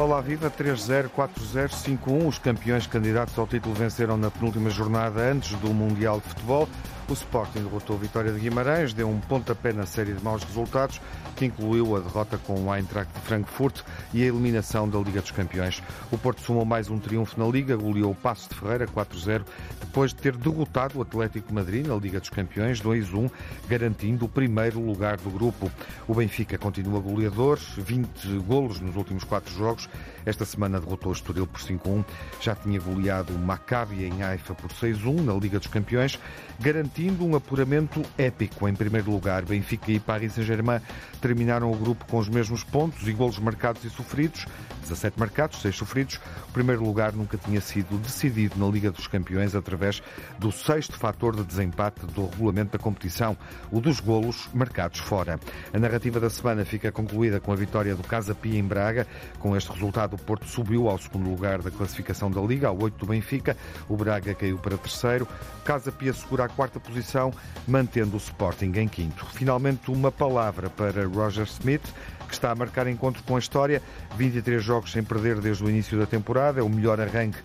Olá, viva 3-0, 4-0, 5-1. Os campeões candidatos ao título venceram na penúltima jornada antes do Mundial de Futebol. O Sporting derrotou a Vitória de Guimarães, deu um pontapé na série de maus resultados, que incluiu a derrota com o Eintracht de Frankfurt e a eliminação da Liga dos Campeões. O Porto somou mais um triunfo na Liga, goleou o Passo de Ferreira 4-0, depois de ter derrotado o Atlético de Madrid na Liga dos Campeões 2-1, garantindo o primeiro lugar do grupo. O Benfica continua goleador, 20 golos nos últimos quatro jogos. Esta semana derrotou o Estoril por 5-1. Já tinha goleado o Maccabi em Haifa por 6-1 na Liga dos Campeões, garantindo um apuramento épico. Em primeiro lugar, Benfica e Paris Saint-Germain terminaram o grupo com os mesmos pontos e golos marcados e sofridos. 17 marcados, 6 sofridos. O primeiro lugar nunca tinha sido decidido na Liga dos Campeões através do sexto fator de desempate do regulamento da competição, o dos golos marcados fora. A narrativa da semana fica concluída com a vitória do Casa Pia em Braga. Com este resultado, o Porto subiu ao segundo lugar da classificação da Liga, ao 8 do Benfica. O Braga caiu para terceiro. Casa Pia segura a quarta posição, mantendo o Sporting em quinto. Finalmente, uma palavra para Roger Smith que está a marcar encontro com a história. 23 jogos sem perder desde o início da temporada, é o melhor arranque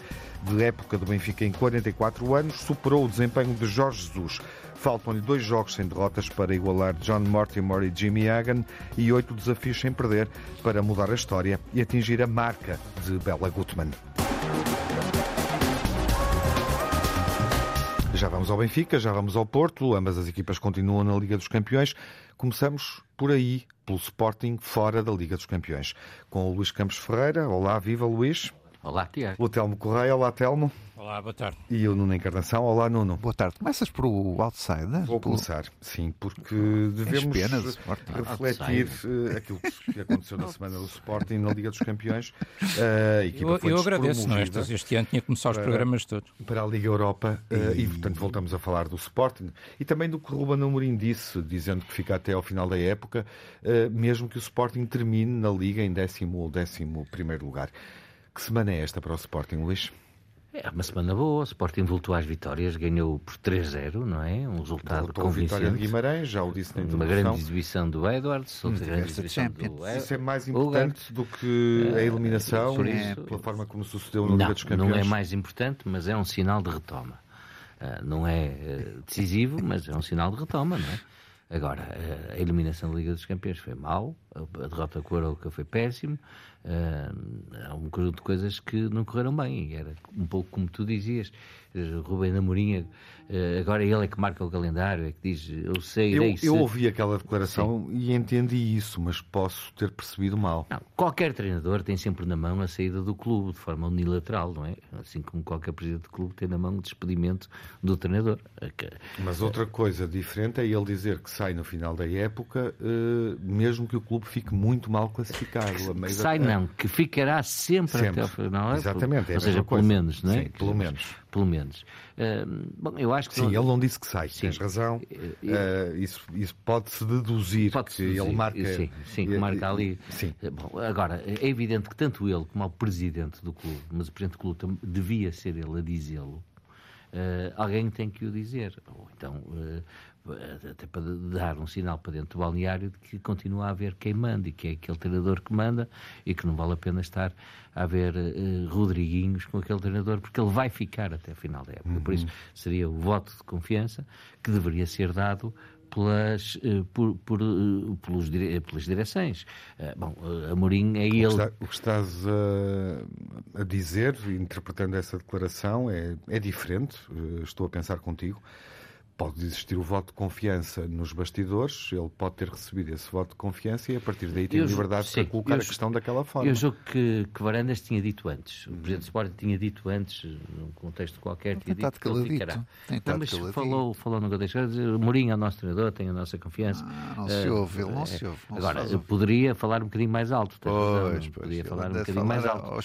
de época do Benfica em 44 anos, superou o desempenho de Jorge Jesus. Faltam-lhe dois jogos sem derrotas para igualar John Mortimer e Jimmy Hagan e oito desafios sem perder para mudar a história e atingir a marca de Bela Gutmann. Já vamos ao Benfica, já vamos ao Porto, ambas as equipas continuam na Liga dos Campeões. Começamos por aí, pelo Sporting, fora da Liga dos Campeões. Com o Luís Campos Ferreira. Olá, viva Luís. Olá, Tiago. O Telmo Correia. Olá, Telmo. Olá, boa tarde. E o Nuno Encarnação. Olá, Nuno. Boa tarde. Começas por o Outsider? Vou começar, sim, porque devemos penas, refletir uh, aquilo que aconteceu na semana do Sporting na Liga dos Campeões. Uh, a equipa eu, foi eu agradeço, não é? Este, este ano tinha que começar os programas todos. Para a Liga Europa uh, e, portanto, voltamos a falar do Sporting e também do que Ruben Amorim disse, dizendo que fica até ao final da época, mesmo que o Sporting termine na Liga em décimo ou décimo primeiro lugar. Que semana é esta para o Sporting, Luís? É uma semana boa, o Sporting voltou às vitórias, ganhou por 3-0, não é? Um resultado Voltou convincente. vitória de Guimarães, já o disse na Uma introdução. grande exibição do Edwards, outra grande esta exibição Champions. do Isso é mais importante do que a eliminação, por e isso- pela forma como sucedeu na Liga dos Campeões. não é mais importante, mas é um sinal de retoma. Ah, não é eh, decisivo, mas é um sinal de retoma, não é? Agora, a eliminação da Liga dos Campeões foi mau, a derrota com o Arouca foi péssimo, ah, há um conjunto de coisas que não correram bem, e era um pouco como tu dizias, Rubem Amorim, eh, agora ele é que marca o calendário, é que diz, eu sei, Eu, eu ouvi aquela declaração e entendi isso, mas posso ter percebido mal. Não, qualquer treinador tem sempre na mão a saída do clube, de forma unilateral, não é? Assim como qualquer presidente de clube tem na mão o despedimento do treinador. Mas outra coisa diferente é ele dizer que sai no final da época, eh, mesmo que o clube fique muito mal classificado. meio da- Que ficará sempre, Sempre. até ao final. é? Exatamente, é Ou seja, pelo menos, não é? Sim, pelo menos. Pelo menos. Ah, bom, eu acho que. Sim, não- ele não disse que sai, Sim. tens razão. Eh, isso isso pode-se deduzir Pode-se que dizer, ele marca. Sim, sim, que eh, marca ali. Sim. Bom, agora, é evidente que tanto ele como o presidente do clube, mas o presidente do clube devia ser ele a dizê-lo, eh, alguém tem que o dizer. Ou então, eh, até para dar um sinal para dentro do balneário de que continua a haver quem manda e que é aquele treinador que manda e que não vale a pena estar a haver eh, Rodriguinhos com aquele treinador, porque ele vai ficar até a final da época. Por isso, seria o voto de confiança que deveria ser dado pelas, eh, por, por, eh, pelos dire- pelas direções. Eh, Bom, eh, Amorim é O ele. está- o que estás a, a dizer, interpretando essa declaração, é, é diferente. Eh, Estou a pensar contigo. Pode existir o voto de confiança nos bastidores, ele pode ter recebido esse voto de confiança e a partir daí tem Eu- liberdade para sim, colocar a questão daquela forma. Eu julgo que, que Varandas tinha dito antes. O Presidente do Sporting tinha dito antes, num contexto qualquer, tinha Tem dito que ele caladito. ficará. Tem Não, estado mas caladito. falou, falou no dizer, Mourinho é o nosso treinador, tem a nossa confiança. Ah, não se Eh, ouve, ele não eh, se ouve. não se Agora, eu poderia falar um bocadinho mais alto. Pois, pois, poderia falar um bocadinho mais alto.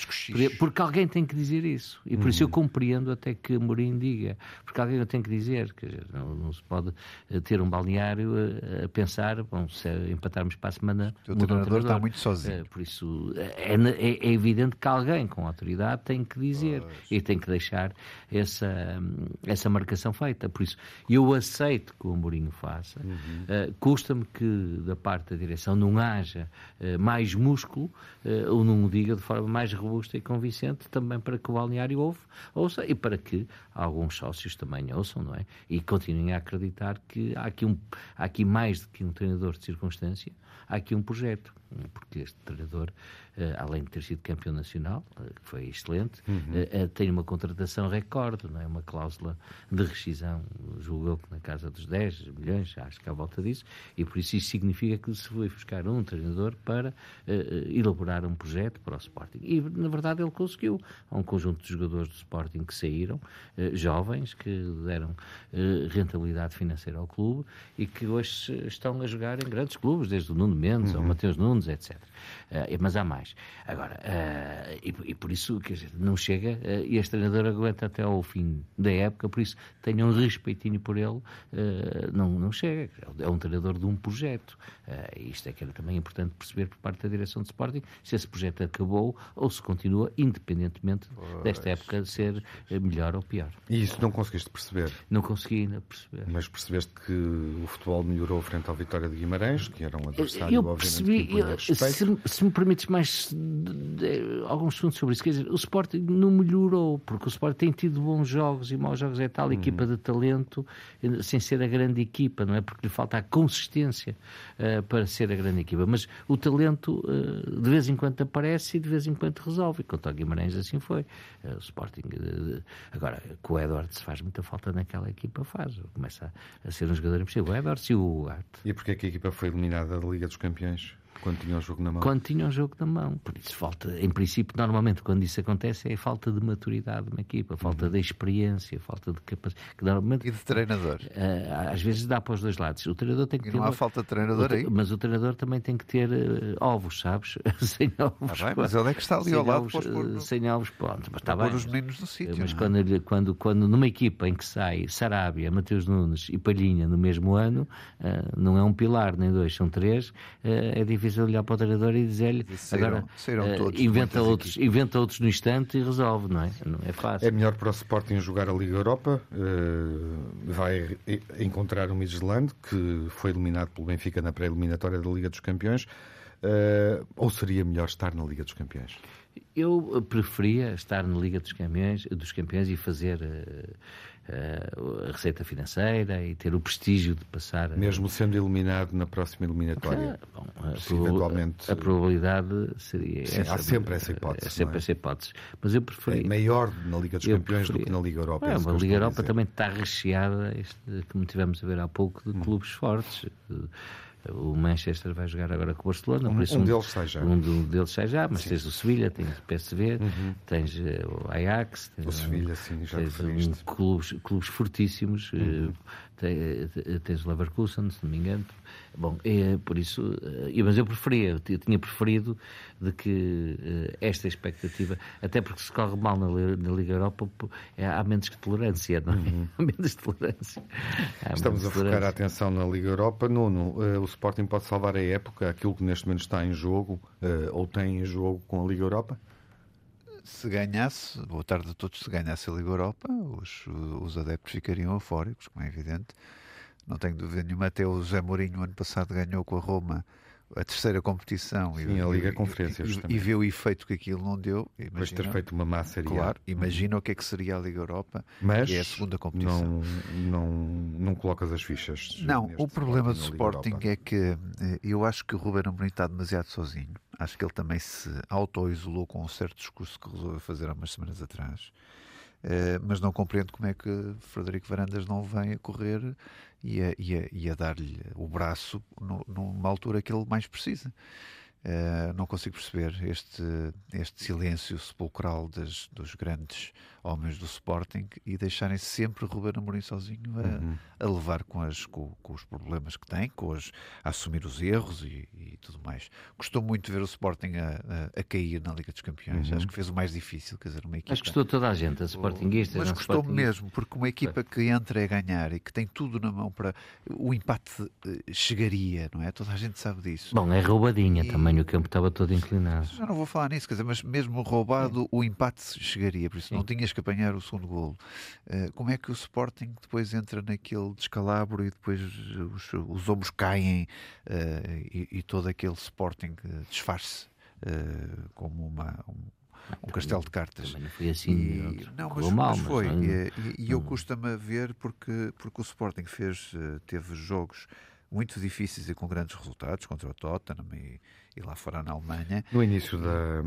Porque alguém tem que dizer isso. E por isso eu compreendo até que Mourinho diga. Porque alguém tenho que dizer. Quer dizer, Não, não se pode eh, ter um balneário a, a pensar, bom, se empatarmos para a semana. O treinador está muito sozinho. Por isso, é, é, é, evidente que alguém com autoridade tem que dizer pois. e tem que deixar essa, essa marcação feita. Por isso, eu aceito que o Amorinho faça. Uhum. Uh, Custa-me que da parte da direção não haja uh, mais músculo uh, ou não o diga de forma mais robusta e convincente também para que o balneário ouve, ouça e para que alguns sócios também ouçam, não é? E continuem a acreditar que há aqui, um, há aqui mais do que um treinador de circunstância, há aqui um projeto, porque este treinador eh, além de ter sido campeão nacional, eh, que foi excelente, uhum. Eh, tem uma contratação recorde, não é? uma cláusula de rescisão, julgou que na casa dos 10 milhões, acho que à volta disso, e por isso isso significa que se foi buscar um treinador para elaborar um projeto para o Sporting. E, na verdade, ele conseguiu. Há um conjunto de jogadores do Sporting que saíram, jovens, que deram rentabilidade financeira ao clube e que hoje estão a jogar em grandes clubes, desde o Nuno Mendes uhum. ao Mateus Nunes, etc. mas há mais. Agora, uh, e, e, por isso, dizer, não chega, uh, e este treinador aguenta até ao fim da época, por isso tenham um respeitinho por ele, uh, não, não chega. É um treinador de um projeto. isto é que era também importante perceber por parte da direção de Sporting se esse projeto acabou ou se continua, independentemente pois. desta época ser melhor ou pior. E isso não conseguiste perceber? Não consegui ainda perceber. Mas percebeste que o futebol melhorou frente à Vitória de Guimarães, que era um adversário, eu percebi, eu, se, se me permites mais alguns assuntos sobre isso. Quer dizer, o Sporting não melhorou, porque o Sporting tem tido bons jogos e maus jogos. É tal uhum. equipa de talento, sem ser a grande equipa, não é? Porque lhe falta a consistência uh, para ser a grande equipa. Mas o talento, uh, de vez em quando aparece e de vez em quando resolve. E quanto ao Guimarães, assim foi. Uh, o Sporting. agora, com o Edward se faz muita falta naquela equipa, faz. Começa a, a ser um jogador impossível. O Edward e o Arte. E porquê que a equipa foi eliminada da Liga dos Campeões? Quando tinha o jogo na mão. Quando tinha o jogo na mão. Por isso falta, em princípio, normalmente quando isso acontece é falta de maturidade de uma equipa, falta uhum. de experiência, falta de capacidade. Normalmente, e de treinador. Uh, às vezes dá para os dois lados. O treinador tem que e ter. Não há falta de treinador aí. Mas o treinador também tem que ter uh, ovos, sabes? sem ovos. Ah, bem, mas ele é que está ali ao lado. Ovos, uh, sem ovos, pronto. Mas está bem. os meninos no sítio. Mas é? quando, quando, quando numa equipa em que sai Sarabia, Mateus Nunes e Palhinha no mesmo ano, não é um pilar nem dois, são três, é difícil olhar para o treinador e dizer-lhe agora uh, inventa, outros, inventa outros no instante e resolve, não é? Não é fácil. É melhor para o Sporting jogar a Liga Europa. Uh, vai encontrar o Midland, que foi eliminado pelo Benfica na pré-eliminatória da Liga dos Campeões. Uh, ou seria melhor estar na Liga dos Campeões? Eu preferia estar na Liga dos Campeões, dos campeões e fazer a receita financeira e ter o prestígio de passar. Mesmo sendo eliminado na próxima eliminatória. Ah, bom, a, eventualmente... a probabilidade seria Sim, essa. Há sempre essa hipótese. É sempre é? essa hipótese. Mas eu preferi. É maior na Liga dos Campeões do que na Liga Europa. É, a Liga Europa também está recheada, este, como tivemos a ver há pouco, de hum. clubes fortes. De, o Manchester vai jogar agora com o Barcelona. Um, um, um deles sai já. Um, deles sai já, mas sim. tens o Sevilha, tens o PSV, uhum. tens uh, o Ajax. Tens, o Sevilha, sim, já tens um, clubes, clubes fortíssimos. Uhum. Uh, tens o Leverkusen, se não me engano. Bom, é, por isso, é, mas eu preferia, eu tinha preferido de que é, esta expectativa, até porque se corre mal na, na Liga Europa, é, há menos tolerância, não é? Uhum. Há menos tolerância. Há Estamos a focar a atenção na Liga Europa. Nuno, uh, o Sporting pode salvar a época, aquilo que neste momento está em jogo, uh, ou tem em jogo com a Liga Europa? se ganhasse, boa tarde a todos, se ganhasse a Liga Europa, os, os adeptos ficariam eufóricos, como é evidente. Não tenho dúvida nenhuma, até o José Mourinho, ano passado, ganhou com a Roma a terceira competição Sim, e, a Liga Conferência, e, e, vê o efeito que aquilo não deu. Depois de ter feito uma massa Claro, imagina o que é que seria a Liga Europa, Mas que é a segunda competição. Não, não, não colocas as fichas. Não, o problema do Sporting é que eh, eu acho que o Ruben Amorim está demasiado sozinho. Acho que ele também se auto-isolou com um certo discurso que resolveu fazer há umas semanas atrás. Uh, mas não compreendo como é que Frederico Varandas não vem a correr e a, a, a dar-lhe o braço no, numa altura que ele mais precisa. Uh, não consigo perceber este, este silêncio sepulcral das, dos grandes homens do Sporting e deixarem sempre Ruben Amorim sozinho a, uhum. a levar com, as, com, com, os problemas que tem, com as, a assumir os erros e, e tudo mais. Gostou muito de ver o Sporting a, a, a cair na Liga dos Campeões. Uhum. Acho que fez o mais difícil, quer dizer, uma equipa... Mas gostou toda a gente, a Sportinguista. Mas gostou mesmo, porque uma equipa que entra a ganhar e que tem tudo na mão para... O empate eh, chegaria, não é? Toda a gente sabe disso. Bom, é roubadinha e... também também o campo estava todo inclinado. Já não vou falar nisso, quer dizer, mas mesmo roubado, o empate chegaria, por isso Sim. não tinhas que apanhar o segundo golo. Uh, como é que o Sporting depois entra naquele descalabro e depois os, os ombros caem uh, e, e, todo aquele Sporting desfaz-se uh, como uma. Um, um castelo de cartas. Também não foi assim. E, não, mas, mal, mas foi. Mas, e, e, eu custa-me a ver porque, porque o Sporting fez, teve jogos muito difíceis e com grandes resultados contra o Tottenham e, e lá fora na Alemanha. No início da,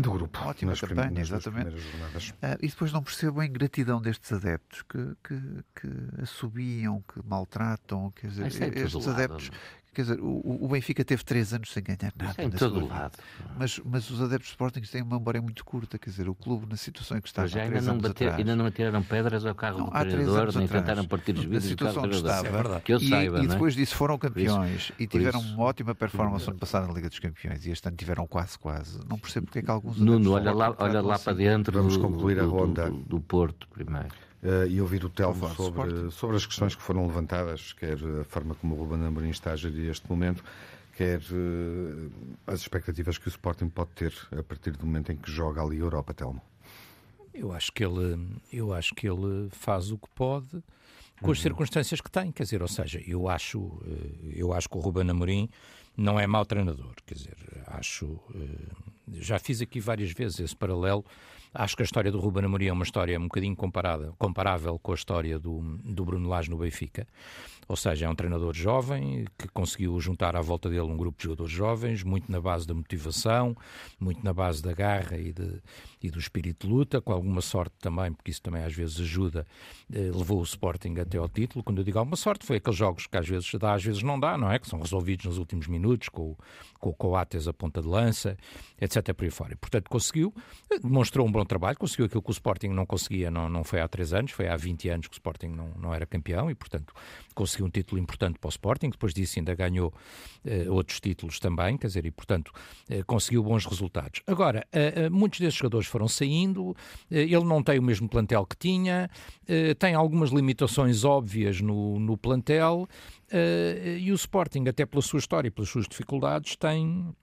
do grupo. Ótima nas campanha, exatamente. Uh, e depois não percebo a ingratidão destes adeptos que, que, que assobiam, que maltratam. Quer dizer, é estes adeptos Quer dizer, o, o Benfica teve três anos sem ganhar nada. Em todo lado. Mas, mas os adeptos Sporting têm uma memória muito curta. Quer dizer, o clube, na situação em que está. Já ainda não, bater, atrás, ainda não atiraram pedras ao carro não, do treinador, nem tentaram partir os vidros do carro do treinador. É que eu e, saiba. E é? depois disso foram campeões isso, e tiveram isso, uma ótima performance ano passado na Liga dos Campeões. E este ano tiveram quase, quase. Não percebo porque é que alguns. Nuno, olha lá, olha lá para dentro. Vamos concluir a ronda do Porto primeiro uh, e ouvir o Telmo sobre, sobre as questões que foram levantadas, quer a forma como o Ruben Amorim está a gerir este momento, quer uh, as expectativas que o Sporting pode ter a partir do momento em que joga ali a Europa, Telmo. Eu acho que ele, eu acho que ele faz o que pode com as uhum. circunstâncias que tem, quer dizer, ou seja, eu acho, eh, eu acho que o Ruben Amorim não é mau treinador, quer dizer, acho, já fiz aqui várias vezes esse paralelo Acho que a história do Ruben Amorim é uma história um bocadinho comparada, comparável com a história do, do Bruno Lage no Benfica. Ou seja, é um treinador jovem que conseguiu juntar à volta dele um grupo de jogadores jovens, muito na base da motivação, muito na base da garra e, de, e do espírito de luta, com alguma sorte também, porque isso também às vezes ajuda, eh, levou o Sporting até ao título. Quando eu digo alguma sorte, foi aqueles jogos que às vezes dá, às vezes não dá, não é? Que são resolvidos nos últimos minutos, com, com o Coates a ponta de lança, etc. por aí fora. E, portanto, conseguiu, demonstrou um bom trabalho, conseguiu aquilo que o Sporting não conseguia, não, não foi há três anos, foi há 20 anos que o Sporting não, não era campeão e, portanto, conseguiu um título importante para o Sporting, depois disso ainda ganhou uh, outros títulos também, quer dizer, e portanto uh, conseguiu bons resultados. Agora, uh, muitos desses jogadores foram saindo, ele não tem o mesmo plantel que tinha, tem algumas limitações óbvias no, no plantel, e o Sporting, até pela sua história e pelas suas dificuldades, tem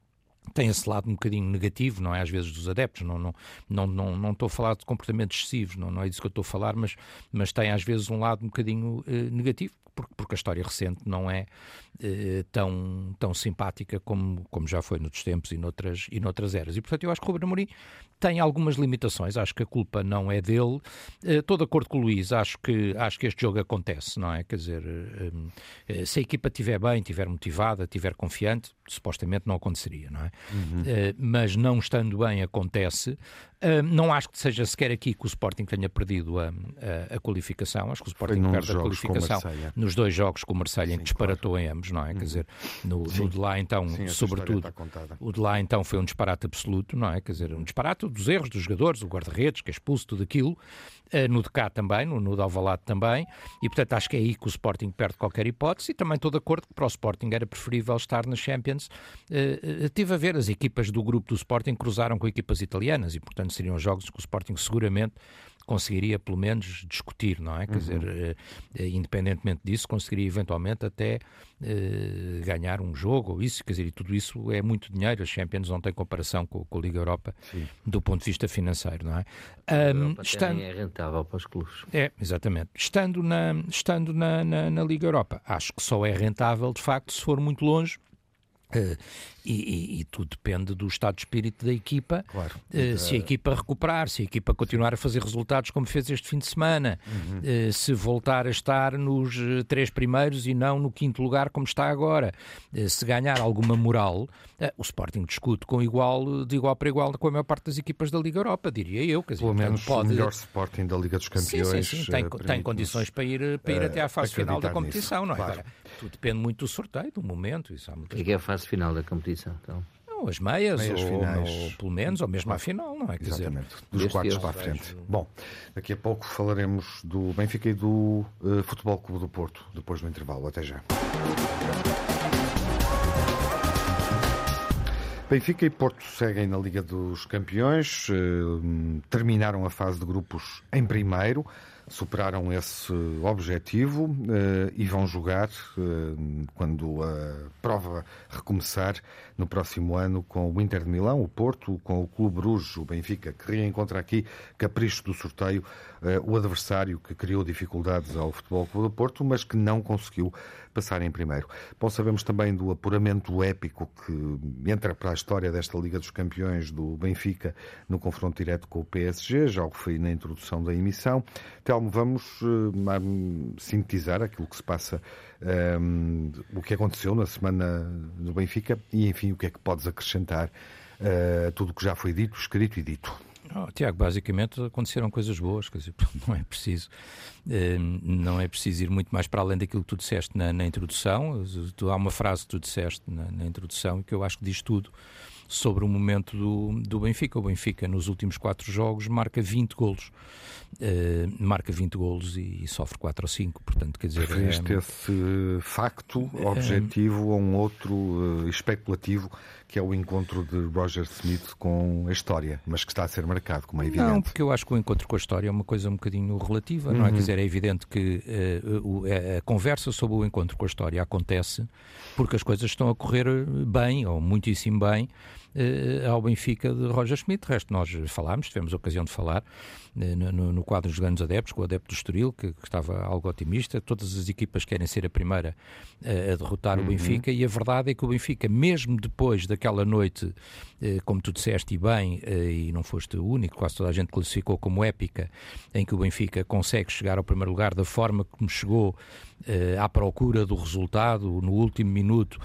tem esse lado um bocadinho negativo, não é? Às vezes dos adeptos, não, não, não, não, não estou a falar de comportamentos excessivos, não, não é disso que eu estou a falar, mas, mas tem às vezes um lado um bocadinho eh, negativo, porque, porque a história recente não é eh, tão, tão simpática como, como já foi noutros tempos e noutras, e noutras eras. E portanto eu acho que o Ruben Amorim tem algumas limitações, acho que a culpa não é dele. Eh, estou de acordo com o Luís, acho que, acho que este jogo acontece, não é? Quer dizer, eh, eh, se a equipa estiver bem, estiver motivada, estiver confiante, supostamente não aconteceria, não é? Uhum. Mas não estando bem, acontece. Não acho que seja sequer aqui que o Sporting tenha perdido a, a, a qualificação. Acho que o Sporting perde a qualificação nos dois jogos com o Marseille, em que disparatou claro. em ambos, não é? Uhum. Quer dizer, no, no, de lá então, Sim, sobretudo, o de lá então foi um disparate absoluto, não é? Quer dizer, um disparate dos erros dos jogadores, o guarda-redes que é expulso, tudo aquilo. Eh, no de cá também, no, no de Alvalade também, e portanto acho que é aí que o Sporting perde qualquer hipótese e também estou de acordo que para o Sporting era preferível estar na Champions. Uh, tive a ver, as equipas do grupo do Sporting cruzaram com equipas italianas e portanto seriam jogos que o Sporting seguramente conseguiria pelo menos discutir, não é? Quer uhum. dizer, eh, independentemente disso, conseguiria eventualmente até eh, ganhar um jogo ou isso, quer dizer, e tudo isso é muito dinheiro. A Champions não tem comparação com, com a Liga Europa Sim. do ponto de vista financeiro, não é? Um, estando... é rentável para os clubes. É, exatamente. Estando, na, estando na, na, na Liga Europa, acho que só é rentável, de facto, se for muito longe. Uh, e, e, e, tudo depende do estado de espírito da equipa. Claro. Uh, se a equipa recuperar, se a equipa continuar a fazer resultados como fez este fim de semana, uhum. uh, se voltar a estar nos eh, três primeiros e não no quinto lugar como está agora, se ganhar alguma moral, o Sporting discute com igual, de igual para igual com a maior parte das equipas da Liga Europa, diria eu. Quer dizer, Pelo menos pode... o melhor Sporting da Liga dos Campeões. Sim, sim, sim. Tem, tem condições para ir, para ir até à fase final da competição, nisso. não é? Claro. Agora, tudo depende muito do sorteio, do momento. Isso há muitas... O que é a fase final da competição? Então? Não, as meias, meias ou, finais. ou, pelo menos, ou mesmo à final, não é? Quer Exatamente, dizer, dos quartos para a frente. Bom, daqui a pouco falaremos do Benfica e do uh, Futebol Clube do Porto, depois do intervalo. Até já. Benfica e Porto seguem na Liga dos Campeões, eh, terminaram a fase de grupos em primeiro superaram esse objetivo eh, e vão jogar eh, quando a prova recomeçar no próximo ano com o Inter de Milão, o Porto, com o Clube Bruges, o Benfica, que reencontra aqui capricho do sorteio, eh, o adversário que criou dificuldades ao Futebol Clube do Porto, mas que não conseguiu passar em primeiro. Bom, sabemos também do apuramento épico que entra para a história desta Liga dos Campeões do Benfica no confronto direto com o PSG, já o referi na introdução da emissão. Telmo, vamos uh, sintetizar aquilo que se passa, um, o que aconteceu na semana do Benfica e, enfim, o que é que podes acrescentar a uh, tudo o que já foi dito, escrito e dito. Oh, Tiago, basicamente aconteceram coisas boas, quer dizer, não é preciso, eh, não é preciso ir muito mais para além daquilo que tu disseste na, na introdução. Há uma frase que tu disseste na, na introdução que eu acho que diz tudo sobre o momento do, do Benfica. O Benfica, nos últimos quatro jogos, marca 20 golos. Uh, marca 20 golos e, e, sofre 4 ou 5, portanto, quer dizer... Referiste é, esse facto objetivo é, a um outro uh, especulativo que é o encontro de Roger Smith com a história, mas que está a ser marcado, como é evidente. Não, porque eu acho que o encontro com a história é uma coisa um bocadinho relativa, uhum. não é? Quer uhum. dizer, é evidente que uh, a conversa sobre o encontro com a história acontece porque as coisas estão a correr bem, ou muitíssimo bem, ao Benfica de Roger Schmidt. De resto, nós falámos, tivemos a ocasião de falar uh, no, no, quadro dos grandes adeptos, com o adepto do Estoril, que, que, estava algo otimista. Todas as equipas querem ser a primeira uh, a derrotar uhum. o Benfica, e a verdade é que o Benfica, mesmo depois daquela noite, como tu disseste e bem, e não foste o único, quase toda a gente classificou como épica, em que o Benfica consegue chegar ao primeiro lugar da forma como chegou à procura do resultado no último minuto,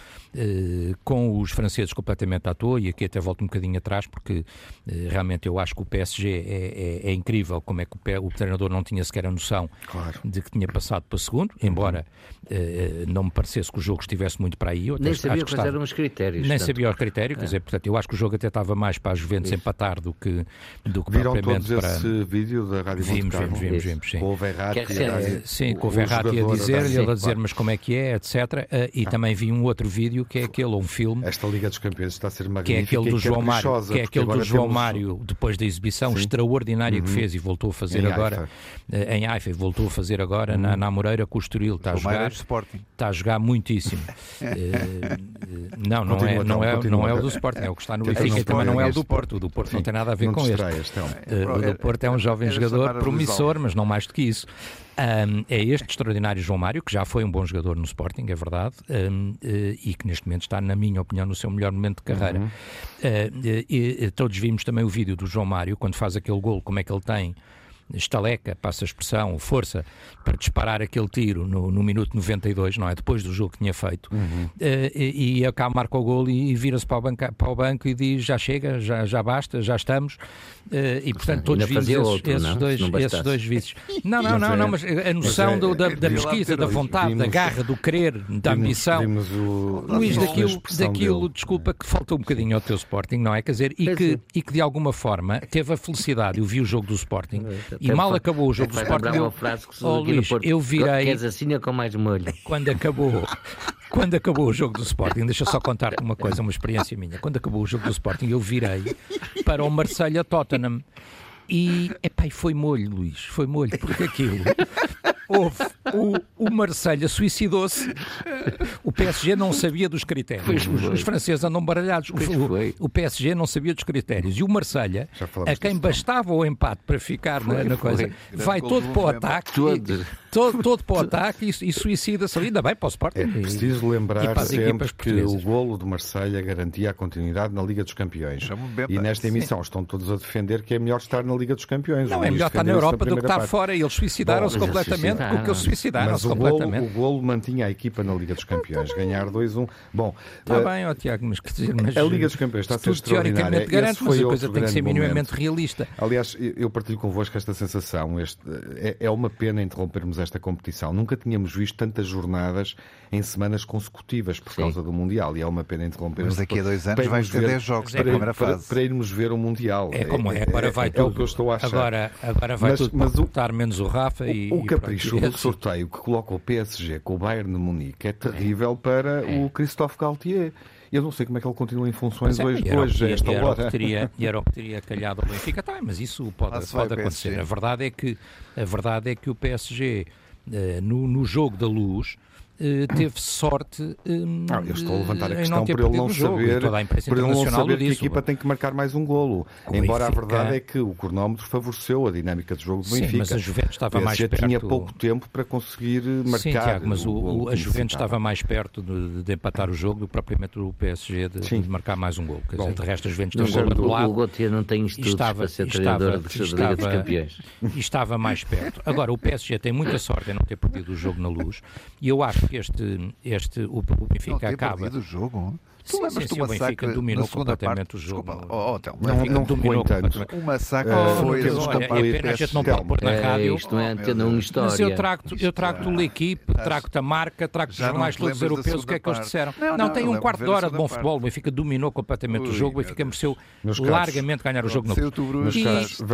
com os franceses completamente à toa, e aqui até volto um bocadinho atrás, porque eh, realmente eu acho que o PSG é, é, é incrível como é que o, o, treinador não tinha sequer a noção claro. de que tinha passado para segundo, embora eh, não me parecesse que o jogo estivesse muito para aí. Eu nem sabia quais eram os critérios. Nem sabia os critérios, é. quer dizer, portanto, eu acho que o jogo até estava mais para a Juventus Isso. empatar do que, do que Viram propriamente todos para... esse vídeo da Rádio Vimos, vimos, vimos, vimos, sim. Com o Verratti. É, sim, com o Verratti a dizer, ele a dizer, mas como é que é, etc. Uh, e ah. também vi um outro vídeo que é aquele, um filme... Esta Liga dos Campeões está a ser magnífica. Que é aquele do João Mário, que é aquele do João temos... Mário, depois da exibição Sim. extraordinária uhum. que fez e voltou a fazer em agora Haifa. Eh, em Haifa, voltou a fazer agora uhum. na, na Moreira com o Estoril. Está a jogar, está a jogar muitíssimo. uh, não, não é, não, é, não é o do Sporting, é o que está no Benfica e também não é o do Porto. O do Porto não tem nada a ver com este. O do Porto é um jovem jogador promissor, mas não mais do que isso. Um, é este extraordinário João Mário, que já foi um bom jogador no Sporting, é verdade, um, uh, e que neste momento está, na minha opinião, no seu melhor momento de carreira. Uhum. Uh, e, todos vimos também o vídeo do João Mário, quando faz aquele gol, como é que ele tem estaleca, passa a expressão, força para disparar aquele tiro no, no minuto 92, não é? Depois do jogo que tinha feito. Uhum. Uh, e, e cá marca o gol e, e vira-se para, o banco, para o banco e diz já chega, já, já basta, já estamos. Uh, e portanto todos vimos esses, outro, esses dois, esses dois vícios. Não, não, não, não, mas a noção é, do, da, da pesquisa, da vontade, vimos, da garra, do querer, da ambição. Vimos o, Luís, daquilo, daquilo desculpa, que faltou um bocadinho ao teu Sporting, não é? Quer dizer, e que, e que de alguma forma teve a felicidade, eu vi o jogo do Sporting, e mal acabou o jogo do Sporting. Eu, uma frase que oh, Luís, eu virei. Queres assim com mais molho? Quando acabou. Quando acabou o jogo do Sporting, deixa só contar-te uma coisa, uma experiência minha. Quando acabou o jogo do Sporting, eu virei para o Marselha Tottenham. E, epá, foi molho, Luís, foi molho, porque aquilo Houve. O, o Marselha suicidou-se. O PSG não sabia dos critérios. Os, os, franceses andam baralhados. O, o, PSG não sabia dos critérios. E o Marselha, a quem bastava o empate para ficar foi, na, na coisa, vai todo para o ataque. Todo, todo para o ataque e, e suicida-se. Ainda bem para o Sporting. É preciso lembrar sempre que o golo de Marselha garantia a continuidade na Liga dos Campeões. E nesta emissão Sim. estão todos a defender que é melhor estar na Liga dos Campeões. Não, é melhor estar na Europa do que estar fora. E eles suicidaram-se completamente completamente, porque eles suicidaram-se completamente. Golo, o golo mantinha a equipa na Liga dos Campeões, ganhar 2-1. Bom, está uh, bem, ó, Tiago, mas, mas a Liga dos Campeões está a ser extraordinária. Teoricamente garante, mas a coisa tem que ser minimamente realista. Aliás, eu partilho convosco esta sensação. Este, é, é uma pena interrompermos esta desta competição. Nunca tínhamos visto tantas jornadas em semanas consecutivas por Sim. causa do Mundial. E é uma pena interromper. Mas daqui a dois anos vais ter 10 jogos para, primeira fase. Para, para, irmos ver o Mundial. É como é, agora vai é, tudo. É o que eu estou a achar. Agora, agora vai mas, tudo mas o, menos o Rafa o, e. O capricho do sorteio que coloca o PSG com o Bayern de Munique é terrível é. para é. o Christophe Galtier. Eu não sei como é que ele continua em funções é, hoje, hoje esta era hora. O teria, e era o que teria calhado ao Benfica. Tá, mas isso pode, pode acontecer. A verdade, é que, a verdade é que o PSG, eh, no, no jogo da luz, Uh, teve sorte uh, ah, eu estou a levantar a questão por ele não saber por ele não saber que a equipa tem que marcar mais um golo. O embora Benfica... a verdade é que o cronómetro favoreceu a dinâmica do jogo do Benfica Sim, mas a Juventus estava mais perto tinha pouco tempo para conseguir marcar Sim, Tiago, mas o, o, a Juventus estava mais perto de, de, empatar o jogo do que propriamente o PSG de, de, marcar mais um golo. Quer Bom, dizer, de resto a Juventus tem um golo lado o Gautier não tem estudos estava, para ser treinador de Liga dos Campeões. e estava mais perto. Agora o PSG tem muita sorte em não ter perdido o jogo na luz e eu acho este este, o, o Benfica acaba. do jogo. Tu sim, sim, sim, o Benfica dominou completamente parte, o jogo. Desculpa, oh, oh, Telmo, não, não dominou. O massacre uh, foi das olha, é pena a gente não pode pôr na é, rádio. Isto não é antena uma história. Mas eu trago-te eu trago o equipe, trago-te a marca, trago-te os jornais todos europeus, o que é que eles disseram? Não, não, tem um quarto de hora de bom futebol. O Benfica dominou completamente o jogo. O Benfica mereceu largamente ganhar o jogo.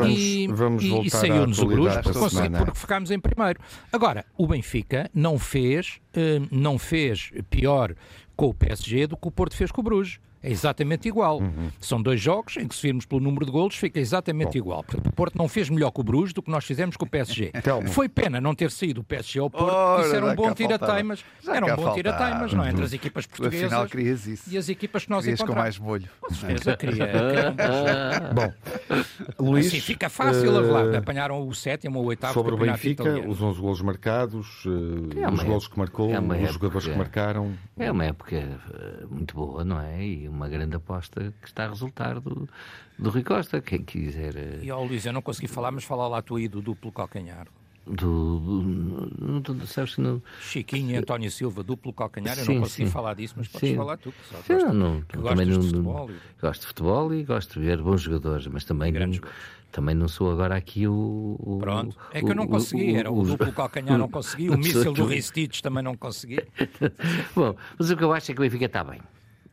E saiu-nos o Bruges porque ficámos em primeiro. Agora, o Benfica não fez, não fez pior com o PSG do que o Porto fez com o Bruges. É exatamente igual. Uhum. São dois jogos em que, se virmos pelo número de golos, fica exatamente Bom. igual. Portanto, o Porto não fez melhor com o Bruges do que nós fizemos com o PSG. Então, Foi pena não ter saído o PSG ao Porto, Ora, isso era um bom tira-teimas. Era um bom tira-teimas, não é? Entre as equipas portuguesas Afinal, querias isso. e as equipas que nós querias encontramos. com mais molho. Com certeza, queria. Bom, Luís... Assim fica fácil, uh... apanharam o sétimo ou o oitavo Sobre o Benfica, italiano. os 11 golos marcados, uh, é os golos que marcou, é os jogadores que marcaram. É uma época eh, muito boa, não é? E uma grande aposta que está a resultar do, do Rui Costa. Quem quiser. Eh, e ó Luís, eu não consegui falar, mas fala lá tu aí do duplo calcanhar. Do, do, do, sabes não... Chiquinho e António Silva, duplo calcanhar, eu sim, não consegui sim. falar disso, mas podes sim. falar tu. Que sim, gosto, não, que também não, de futebol. E... Gosto de futebol e gosto de ver bons jogadores, mas também não, também não sou agora aqui o. o Pronto, é que eu não consegui, o, era o, duplo calcanhar, não consegui, o míssil do Ristich também não consegui. Bom, mas o que eu acho é que o Benfica está bem.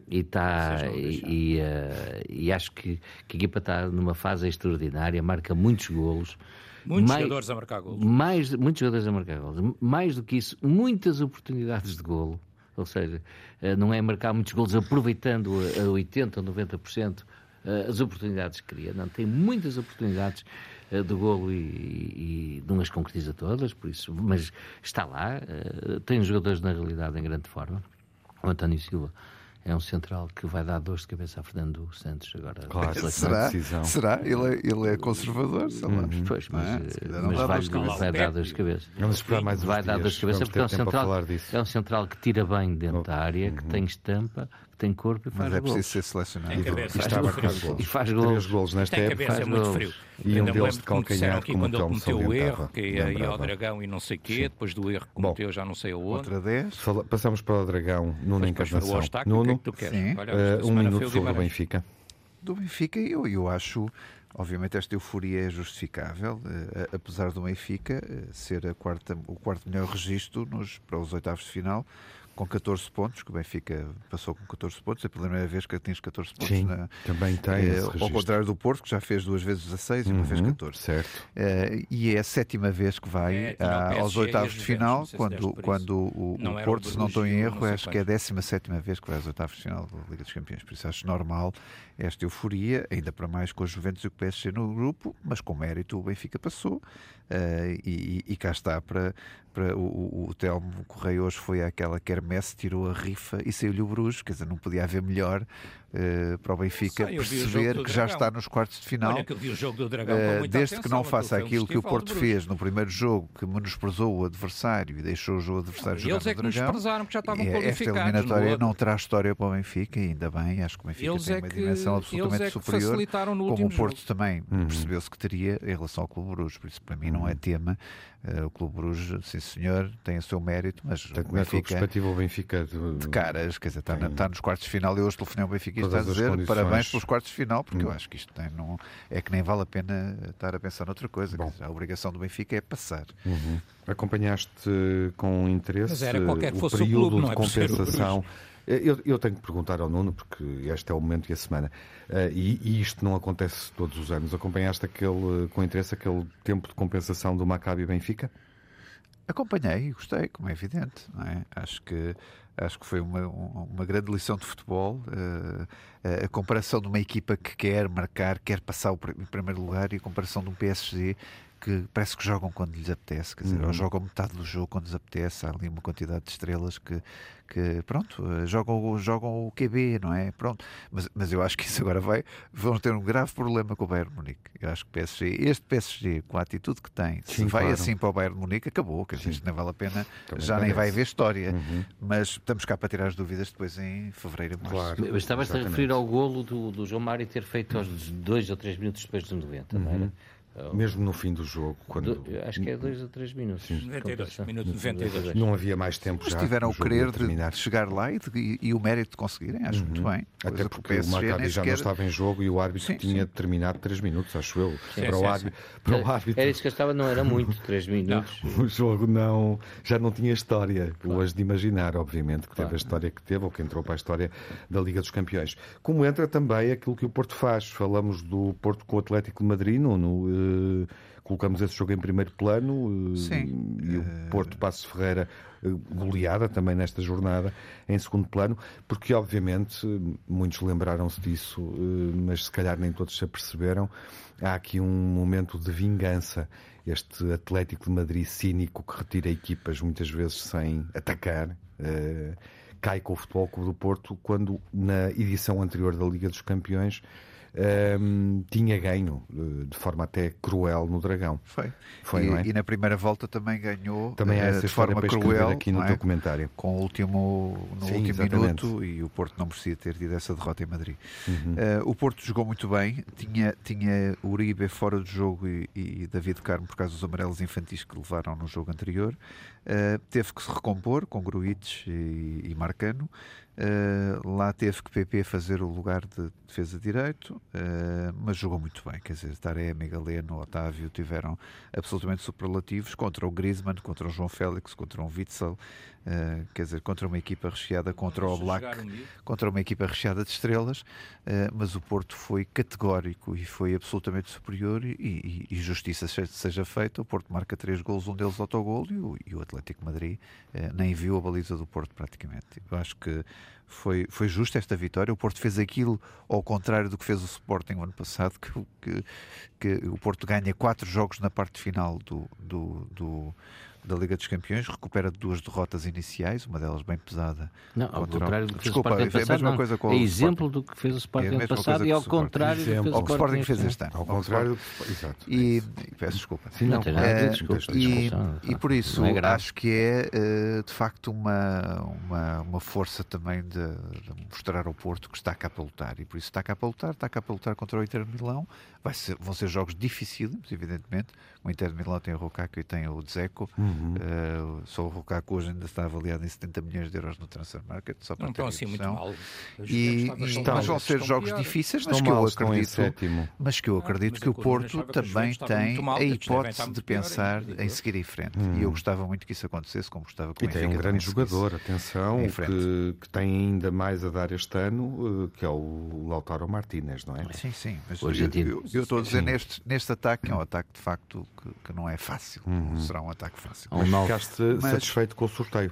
E, tá, e, e, uh, e, acho que, que a equipa está numa fase extraordinária, marca muitos golos. Muitos mais, jogadores a marcar golos. Mais, muitos jogadores a marcar golos. Mais do que isso, muitas oportunidades de golo. Ou seja, uh, não é marcar muitos golos aproveitando a, a 80% ou 90% uh, as oportunidades que cria. Não, tem muitas oportunidades de golo e, e, e não as concretiza todas, por isso, mas está lá. tem jogadores na realidade em grande forma. O António Silva é um central que vai dar dor de cabeça a Fernando Santos agora. Claro, será? Será? Ele é, ele é conservador, sei lá. Uhum. Pois, mas, é? mas vai, vai dar dor de cabeça. Vamos esperar mais Vai dar dor de cabeça porque é um, central, é um central que tira bem dentro da área, que uhum. tem estampa, tem corpo e faz Mas é preciso ser selecionado. Tem cabeça, e, estava e faz gols. Três gols nesta tem época. Cabeça, é muito frio. E um deles de calcanhar, aqui quando ele cometeu o erro, que ia ao Dragão e não sei o quê, depois do erro que cometeu já não sei aonde. Outra vez. Passamos para o Dragão, Nuno Encarnação. Nuno, é que tu queres? Olha, uh, um minuto sobre o Benfica. Do Benfica, eu, eu acho... Obviamente esta euforia é justificável, uh, apesar do Benfica uh, ser a quarta, o quarto melhor registro nos, para os oitavos de final, com 14 pontos, que o Benfica passou com 14 pontos, é a primeira vez que atinge 14 pontos. Sim, na, também tem. É, ao contrário do Porto, que já fez duas vezes 16 e uma vez 14. Uhum, certo. É, e é a sétima vez que vai é, a, aos oitavos de final, quando, quando o, o Porto, se não estou em erro, acho que é a 17 vez que vai aos oitavos de final da Liga dos Campeões. Por isso acho normal esta euforia, ainda para mais com a Juventus e o PSG no grupo, mas com mérito o Benfica passou. Uh, e, e, cá está para, para o, o, o Telmo Correia hoje foi àquela quermesse, tirou a rifa e saiu-lhe o Bruges, quer dizer, não podia haver melhor uh, para o Benfica Sei, perceber que já está nos quartos de final. Olha, que vi o jogo do Dragão uh, desde atenção, que não faça aquilo que o Porto fez no primeiro jogo, que menosprezou o adversário e deixou o jogo adversário jogar Eles é que porque já estavam é, Esta eliminatória não traz história para o Benfica, ainda bem, acho que o Benfica eles tem é uma dimensão absolutamente é superior, como o Porto jogo. também uhum. percebeu-se que teria em relação ao Clube Bruges, por isso para mim não é uhum. tema Uh, o Clube Bruges, sim senhor, tem o seu mérito, mas o Benfica, perspectiva, o Benfica de, de caras, quer dizer, está, tem... está, nos quartos de final. Eu hoje telefonei ao Benfica aqui está a dizer condições... parabéns pelos quartos de final, porque hum. eu acho que isto tem, não, é que nem vale a pena estar a pensar noutra coisa. Dizer, a obrigação do Benfica é passar. Uhum. Acompanhaste com interesse o período o clube, de é compensação. Eu, eu, tenho que perguntar ao Nuno, porque este é o momento e a semana, uh, e, e, isto não acontece todos os anos. Acompanhaste aquele, com interesse aquele tempo de compensação do Maccabi Benfica? Acompanhei e gostei, como é evidente. É? Acho que acho que foi uma, uma grande lição de futebol. Uh, a comparação de uma equipa que quer marcar, quer passar o, em primeiro lugar, e a comparação de um PSG que parece que jogam quando lhes apetece, quer dizer, uhum. ou jogam metade do jogo quando lhes apetece. Há ali uma quantidade de estrelas que, que pronto, eh, jogam, jogam o QB, não é? Pronto. Mas, mas eu acho que isso agora vai. Vão ter um grave problema com o Bayern Munique. Eu acho que o PSG, este PSG, com a atitude que tem, Sim, se vai claro. assim para o Bayern Munique, acabou. Que isto não vale a pena, Também já parece. nem vai haver história. Uhum. Mas estamos cá para tirar as dúvidas depois em fevereiro. Claro. Mas estavas a referir ao golo do, do João Mário ter feito aos dois ou três minutos depois dos 90, uhum. não era? Mesmo no fim do jogo, quando. Do, acho que é 2 ou 3 minutos. Sim. 92, minutos 92. Não havia mais tempo Mas já. tiveram o querer de, de, chegar lá e, de, e, o mérito de conseguirem, acho uhum. muito bem. Até porque o, o Maccabi já não estava em jogo e o árbitro sim, tinha sim. terminado 3 minutos, acho eu. Sim, para, o árbitro, para o árbitro. Era isso que eu estava, não era muito, 3 minutos. Não. O jogo não, já não tinha história. Claro. Hoje de imaginar, obviamente, que claro. teve a história que teve, ou que entrou para a história da Liga dos Campeões. Como entra também aquilo que o Porto faz. Falamos do Porto com o Atlético de Madrid, no, no colocamos esse jogo em primeiro plano eh, Sim. e o eh, Porto Passo Ferreira eh, goleada também nesta jornada em segundo plano, porque obviamente muitos lembraram-se disso, mas se calhar nem todos se aperceberam. Há aqui um momento de vingança. Este Atlético de Madrid cínico que retira equipas muitas vezes sem atacar. cai com o Futebol Clube do Porto quando na edição anterior da Liga dos Campeões um, tinha ganho eh, de forma até cruel no Dragão. Foi. Foi e, é? e na primeira volta também ganhou também uh, de forma cruel aqui no é? documentário. Com o último, no Sim, último minuto e o Porto não merecia ter tido essa derrota em Madrid. Uhum. Uh, o Porto jogou muito bem, tinha, tinha Uribe fora do jogo e, e David Carmo por causa dos amarelos infantis que levaram no jogo anterior. Uh, teve que se recompor com Gruites e, e Marcano. Uh, lá teve que PP fazer o lugar de defesa direito, uh, mas jogou muito bem. Quer dizer, Taremi, Galeno, Otávio tiveram absolutamente superlativos contra o Griezmann, contra o João Félix, contra o Witzel. Uh, quer dizer, contra uma equipa recheada, contra o Black, contra uma equipa recheada de estrelas, uh, mas o Porto foi categórico e foi absolutamente superior e, e, e justiça seja feita, o Porto marca três gols, um deles autogol e o, e o Atlético Madrid uh, nem viu a baliza do Porto praticamente. Eu acho que foi, foi justa esta vitória, o Porto fez aquilo ao contrário do que fez o Sporting no ano passado, que, que, que o Porto ganha quatro jogos na parte final do, do, do da Liga dos Campeões, recupera duas derrotas iniciais, uma delas bem pesada. Não, ao contrário do que fez Desculpa, o Sporting é passado, a mesma coisa com é exemplo Sporting. do que fez o Sporting é ano passado e ao contrário do que fez o Sporting fez este ano. Ao contrário, exato. E, peço desculpa. Sim, não, não nada de desculpa, e, e por isso é acho que é eh, de facto uma, uma, uma força também de, de, mostrar ao Porto que está cá para lutar e por isso está cá para lutar, está cá para lutar contra o Inter de Milão. Vai ser, vão ser jogos dificílimos, evidentemente. O Inter de Milão tem o Rocaco e tem o Dzeko. Uhum. Uh, só o Rocaco hoje ainda está avaliado em 70 milhões de euros no Transfer Market. Só para não estão assim muito mal. E, e mas vão ser jogos pior. difíceis, mas que, eu acredito, mas que eu acredito ah, que o Porto também tem mal, a hipótese de pensar em seguir em frente. Hum. E eu gostava muito que isso acontecesse, como gostava com E tem um grande jogador, atenção, que, que, tem ainda mais a dar este ano, eh, que é o Lautaro Martínez, não é? Sim, sim. Mas eu, eu, eu, estou a dizer neste, neste ataque, é um ataque de facto que, que não é fácil. Uhum. Não será um ataque fácil. Mas ficaste Mas... satisfeito com o sorteio?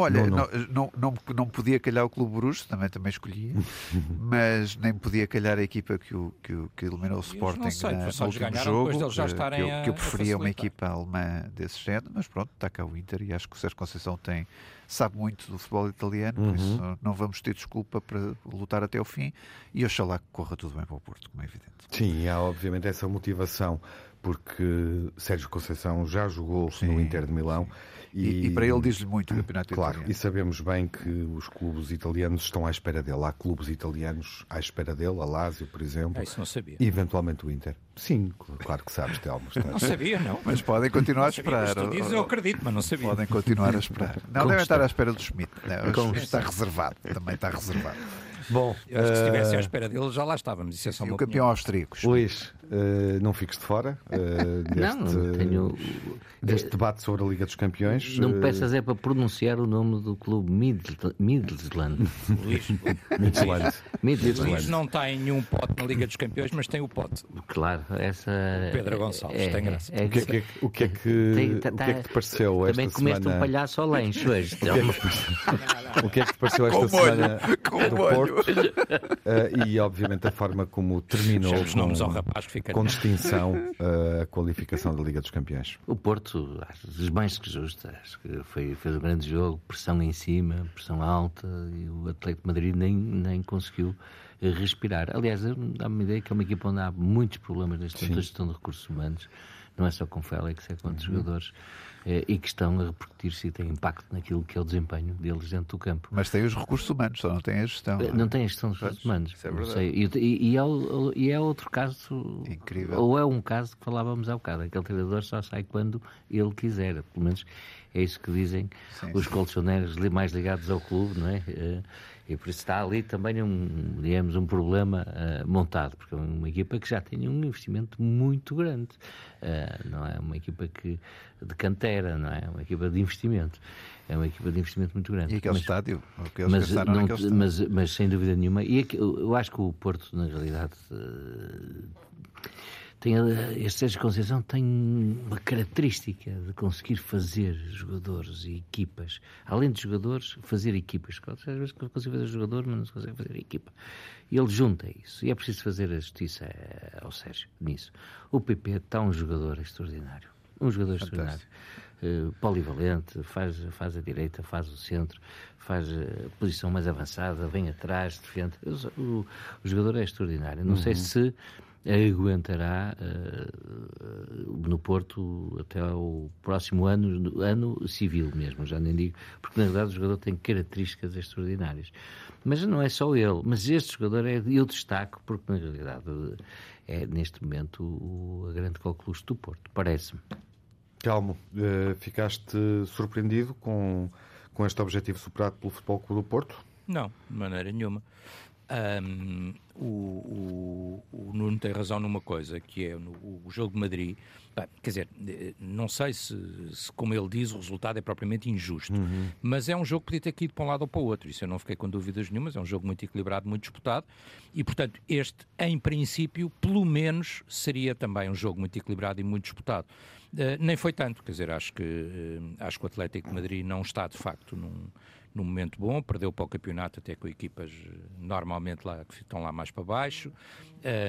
Olha, não, não. Não, não, não, podia calhar o Clube Bruxo, também, também escolhia, mas nem podia calhar a equipa que, o, que, o, que eliminou o Sporting sei, na, no último jogo, que, que, eu, que eu preferia uma equipa alemã desse género, mas pronto, está cá o Inter e acho que o Sérgio Conceição tem, sabe muito do futebol italiano, uhum. por isso não vamos ter desculpa para lutar até o fim e oxalá que corra tudo bem para o Porto, como é evidente. Sim, há obviamente essa motivação, porque Sérgio Conceição já jogou sim, no Inter de Milão. E, e, para ele diz-lhe muito o campeonato claro, italiano. E sabemos bem que os clubes italianos estão à espera dele. Há clubes italianos à espera dele, a Lazio, por exemplo. É, isso não sabia. E eventualmente o Inter. Sim, claro que sabes, Telmo. Não sabia, não. Mas podem continuar a esperar. tu dizes, eu acredito, mas não sabia. Podem continuar a esperar. Não, devem estar à espera do Schmidt. Não, está reservado. Também está reservado. Bom, uh... se estivesse à espera dele, já lá estávamos. Isso é só e o campeão austríaco. Luís, Uh, não fiques de fora uh, deste, não, tenho, deste uh, debate sobre a Liga dos Campeões. Não me peças é para pronunciar o nome do clube Midland. Midland. Midland. Midland. Luís não tem nenhum pote na Liga dos Campeões, mas tem o pote. Claro, essa. O Pedro Gonçalves, é, tem graça. É, é, o, que é que, o, que é que, tem, tá, o que é que te pareceu também esta semana? Também comeste um palhaço ao lenço hoje. o que é que te pareceu esta semana do Porto? e obviamente a forma como terminou. Os nomes ao rapaz que com distinção a qualificação da Liga dos Campeões. O Porto, acho mais que justo, acho que foi, fez um grande jogo, pressão em cima, pressão alta, e o Atlético de Madrid nem, nem conseguiu respirar. Aliás, dá-me uma ideia que é uma equipa onde há muitos problemas neste momento, a gestão de recursos humanos, não é só com Félix, é com outros uhum. jogadores. Eh, e que estão a repercutir-se e têm impacto naquilo que é o desempenho deles dentro do campo. Mas tem os recursos humanos, só não tem a gestão. Eh, não, tem a gestão dos recursos humanos. Isso é verdade. E, e, é, e, é, outro caso. Incrível. Ou é um caso que falávamos há bocado. Aquele treinador só sai quando ele quiser. Pelo menos é isso que dizem sim, os colchoneiros mais ligados ao clube, não é? E por isso está ali também um, digamos, um problema uh, montado, porque é uma equipa que já tem um investimento muito grande. Uh, não é uma equipa que, de cantera, não é? é uma equipa de investimento. É uma equipa de investimento muito grande. E aquele mas, estádio? Mas, não, mas, mas, sem dúvida nenhuma. E aqui, eu acho que o Porto, na realidade. Uh, tem, este Sérgio Conceição tem uma característica de conseguir fazer jogadores e equipas, além de jogadores, fazer equipas. Às vezes consegue fazer jogador, mas não se consegue fazer equipa. E ele junta isso. E é preciso fazer a justiça ao Sérgio nisso. O PP está um jogador extraordinário. Um jogador extraordinário. Uh, polivalente, faz, faz a direita, faz o centro, faz a posição mais avançada, vem atrás, defende. O, o, o jogador é extraordinário. Não uhum. sei se aguentará uh, no Porto até o próximo ano, ano civil mesmo, já nem digo, porque na verdade o jogador tem características extraordinárias. Mas não é só ele, mas este jogador é, eu destaco porque na realidade é neste momento o, a grande coqueluche do Porto, parece-me. Calmo, uh, ficaste surpreendido com, com este objetivo superado pelo Futebol Clube do Porto? Não, de maneira nenhuma. Um, o, o, o, Nuno tem razão numa coisa, que é no, o jogo de Madrid. Bem, quer dizer, eh, não sei se, se, como ele diz, o resultado é propriamente injusto, uhum. mas é um jogo que podia ter ido para um lado ou para o outro. Isso eu não fiquei com dúvidas nenhumas. É um jogo muito equilibrado, muito disputado, e portanto, este, em princípio, pelo menos seria também um jogo muito equilibrado e muito disputado. Uh, nem foi tanto, quer dizer, acho que, uh, acho que o Atlético de Madrid não está de facto num num momento bom, perdeu para o campeonato até com equipas eh, normalmente lá, que estão lá mais para baixo.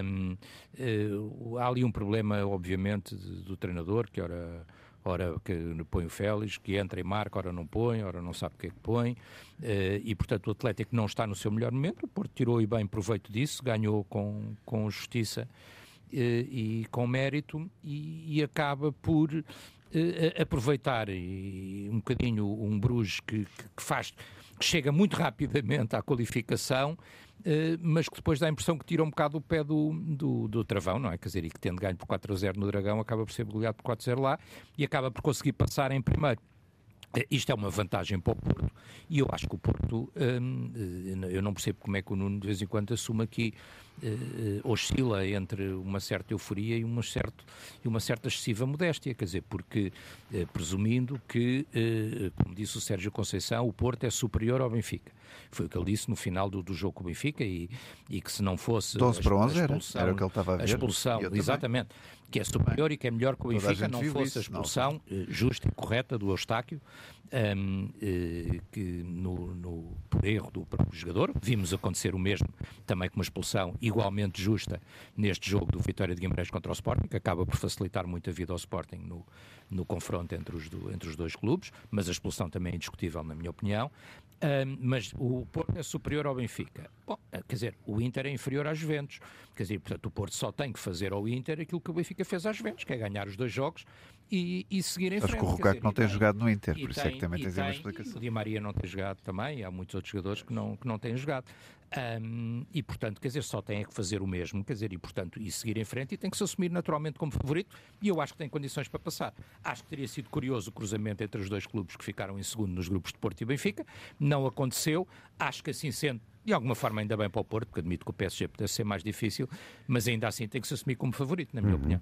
Um, uh, há ali um problema, obviamente, do treinador, que ora ora que põe o Félix, que entra e marca, ora não põe, ora não sabe o que é que põe, uh, e portanto o Atlético não está no seu melhor momento, o Porto tirou e bem proveito disso, ganhou com, com justiça uh, e com mérito, e, e acaba por uh, aproveitar e, um bocadinho um Bruges que, que, faz, que chega muito rapidamente à qualificação, uh, mas que depois dá a impressão que tira um bocado o pé do, do, do travão, não é? Quer dizer, e que tendo ganho por 4 a 0 no Dragão, acaba por ser goleado por 4 a 0 lá e acaba por conseguir passar em primeiro. Eh, isto é uma vantagem para o Porto e eu acho que o Porto, hum, eu não percebo como é que o Nuno de vez em quando assume aqui uh, oscila entre uma certa euforia e uma, certo, e uma certa excessiva modéstia, quer dizer, porque presumindo que, como disse o Sérgio Conceição, o Porto é superior ao Benfica. Foi o que ele disse no final do, do jogo com o Benfica e, e que se não fosse 12 para 11 a expulsão, era, era o que ele estava a ver. A expulsão, exatamente, que é superior e que é melhor que o Benfica, não fosse a expulsão não. justa e correta do Eustáquio, um, que no, no, por erro do próprio jogador, vimos acontecer o mesmo também com uma expulsão igualmente justa neste jogo do Vitória de Guimarães contra o Sporting, que acaba por facilitar muito a vida ao Sporting no, no confronto entre os, do, entre os dois clubes, mas a expulsão também é indiscutível, na minha opinião. Um, mas o Porto é superior ao Benfica. Bom, eh, quer dizer, o Inter é inferior às Juventus. Quer dizer, portanto, o Porto só tem que fazer ao Inter aquilo que o Benfica fez às Juventus, que é ganhar os dois jogos e, e seguir em Acho frente. Acho que o Rocaco não tem, jogado no Inter, por isso é que também tens tem, uma explicação. O Di Maria não tem jogado também, há muitos outros jogadores que não, que não têm jogado. Um, e, portanto, quer dizer, só tem que fazer o mesmo, quer dizer, e, portanto, e seguir em frente e tem que se assumir naturalmente como favorito e eu acho que tem condições para passar. Acho que teria sido curioso o cruzamento entre os dois clubes que ficaram em segundo nos grupos de Porto e Benfica, não aconteceu, acho que assim sendo de alguma forma ainda bem para o Porto, porque admito que o PSG pudesse ser mais difícil, mas ainda assim tem que se assumir como favorito, na minha uhum. opinião.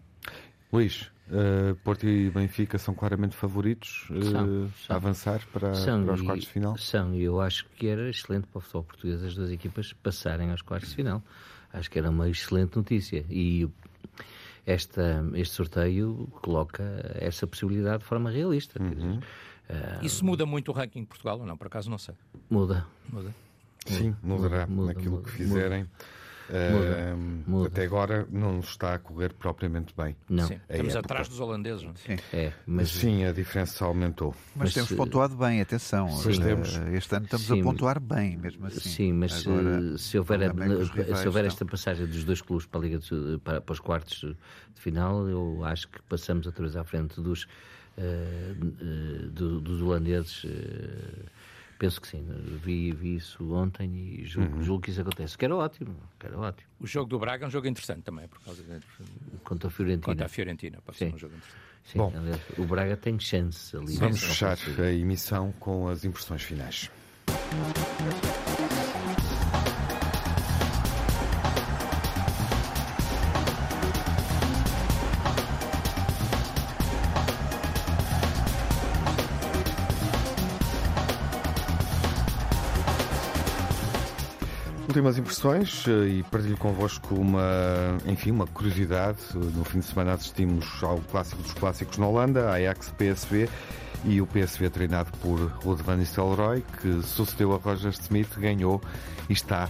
Luís, uh, Porto e Benfica são claramente favoritos uh, são, são. a avançar para, são, para os quartos de final? São, e eu acho que era excelente para o futebol português as duas equipas passarem aos quartos de final. Acho que era uma excelente notícia. E esta, este sorteio coloca essa possibilidade de forma realista. Uhum. uh, Isso muda muito o ranking de Portugal ou não? Por acaso não sei. Muda. Muda. Sim, mudará muda, naquilo muda, que fizerem. Muda. Muda. Até agora não nos está a correr propriamente bem. Não. Sim, estamos época. atrás dos holandeses. Não? Sim. É, mas... Sim, a diferença aumentou. Mas, mas temos pontuado bem, atenção. Sim. Este, este ano estamos sim, a pontuar bem, mesmo assim. Sim, mas agora, se, se houver, a, se houver esta passagem dos dois clubes para, a Liga de, para, para os quartos de final, eu acho que passamos outra vez à frente dos, uh, uh, do, dos holandeses. Penso que sim. Vi, vi isso ontem e julgo, uhum. julgo, que isso acontece. Que era ótimo, que era ótimo. O jogo do Braga é um jogo interessante também, por causa de... Contra a Fiorentina. Contra a Fiorentina, pode sim. ser um jogo interessante. Sim, Bom, aliás, o Braga tem chance ali. Vamos fechar a emissão com as impressões finais. Últimas impressões eh, e partilho convosco uma, enfim, uma curiosidade. No fim de semana assistimos ao clássico dos clássicos na Holanda, Ajax-PSV, e o PSV treinado por Ruud van Nistelrooy, que sucedeu a Roger Smith, ganhou e está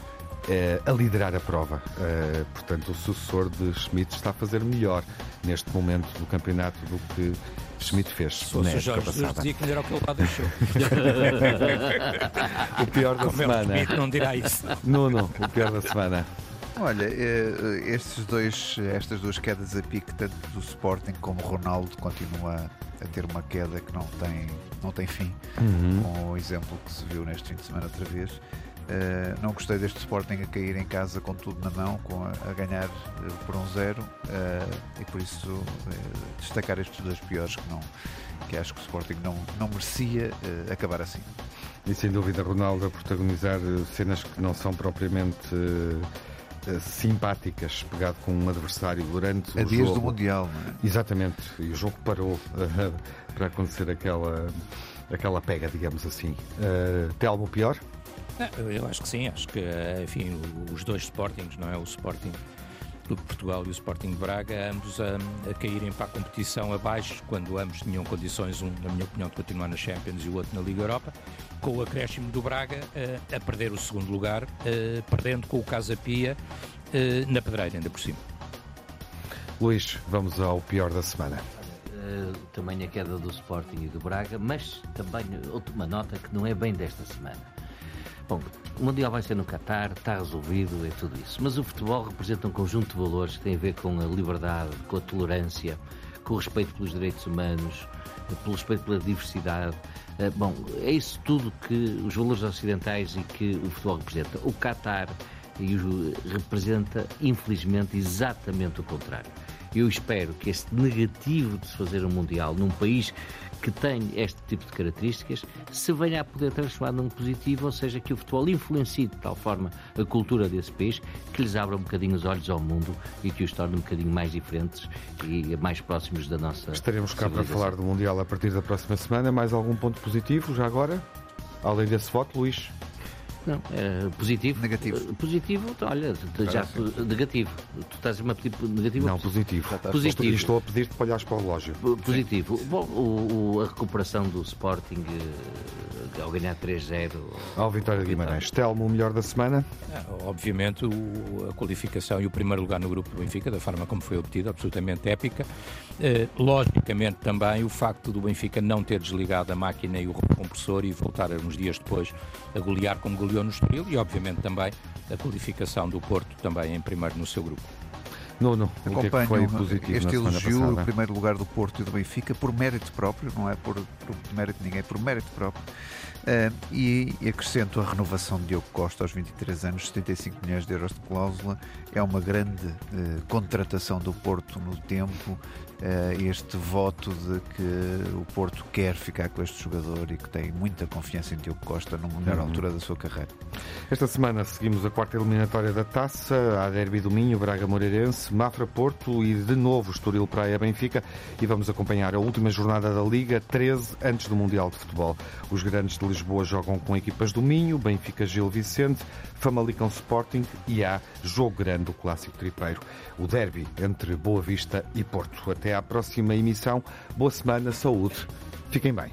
a liderar a prova. Eh, portanto, o sucessor de Schmidt está a fazer melhor neste momento do campeonato do que Schmidt fez fosse o Jorge Jesus dizia que era o que ele lá deixou. o pior da Como semana. Schmidt não dirá isso. Nuno, o pior da semana. Olha, eh, estes dois, estas duas quedas a pique, tanto do Sporting como Ronaldo, continua a ter uma queda que não tem, não tem fim, uhum. com o exemplo que se viu neste fim de semana outra vez. Uh, não gostei deste Sporting a cair em casa com tudo na mão, com a, a ganhar uh, por um zero uh, e por isso destacar estes dois piores que não que acho que o Sporting não, não merecia acabar assim. E sem dúvida Ronaldo a protagonizar cenas que não são propriamente simpáticas, pegado com um adversário durante a o dias jogo. do Mundial, não é? Exatamente, e o jogo parou para acontecer aquela, aquela pega, digamos assim. Uh, tem algo pior? Eu acho que sim, acho que, enfim, os dois Sportings, não é? O Sporting Clube de Portugal e o Sporting de Braga, ambos a, a, caírem para a competição abaixo, quando ambos tinham condições, um, na minha opinião, de continuar na Champions e o outro na Liga Europa, com o acréscimo do Braga a, a perder o segundo lugar, perdendo com o Casa Pia na pedreira, ainda por cima. Luís, vamos ao pior da semana. Uh, também a queda do Sporting e do Braga, mas também uma nota que não é bem desta semana. Bom, o Mundial vai ser no Qatar, está resolvido, é tudo isso. Mas o futebol representa um conjunto de valores que tem a ver com a liberdade, com a tolerância, com o respeito pelos direitos humanos, pelo respeito pela diversidade. Eh, bom, é isso tudo que os valores ocidentais e que o futebol representa. O Qatar representa, infelizmente, exatamente o contrário. Eu espero que este negativo de se fazer um Mundial num país que tem este tipo de características se venha a poder transformar num positivo, ou seja, que o futebol influencie de tal forma a cultura desse país que lhes abra um bocadinho os olhos ao mundo e que os torne um bocadinho mais diferentes e mais próximos da nossa. Estaremos cá para falar do Mundial a partir da próxima semana. Mais algum ponto positivo já agora? Além desse voto, Luís? Não, é positivo. Negativo. Eh, positivo, então, olha, já negativo. Tu estás a me pedir negativo? Não, positivo. Positivo. Estou a pedir-te para olhares para o relógio. Positivo. Sim. Bom, o, o, a recuperação do Sporting eh, ao ganhar 3-0. Ao Vitória de Guimarães. Telmo, o melhor da semana? É, obviamente, o, a qualificação e o primeiro lugar no grupo do Benfica, da forma como foi obtido, absolutamente épica. Eh, logicamente, também o facto do Benfica não ter desligado a máquina e o compressor e voltar uns dias depois a golear como goleou no Estoril e, obviamente, também a qualificação do Porto também em primeiro no seu grupo. Não, não. Acompanho foi positivo este elogio, o primeiro lugar do Porto e do Benfica, por mérito próprio, não é por, por mérito de ninguém, por mérito próprio. Uh, e, e acrescento a renovação de Diogo Costa aos 23 anos, 75 milhões de euros de cláusula. É uma grande uh, contratação do Porto no tempo este voto de que o Porto quer ficar com este jogador e que tem muita confiança em Diogo Costa na melhor uhum. altura da sua carreira. Esta semana seguimos a quarta eliminatória da Taça, a Derby do Minho, Braga Moreirense, Mafra Porto e de novo Estoril Praia Benfica e vamos acompanhar a última jornada da Liga, 13 antes do Mundial de Futebol. Os grandes de Lisboa jogam com equipas do Minho, Benfica Gil Vicente, Famalicão Sporting e há jogo grande do Clássico Tripeiro, o derby entre Boa Vista e Porto. Até à próxima emissão. Boa semana, saúde. Fiquem bem.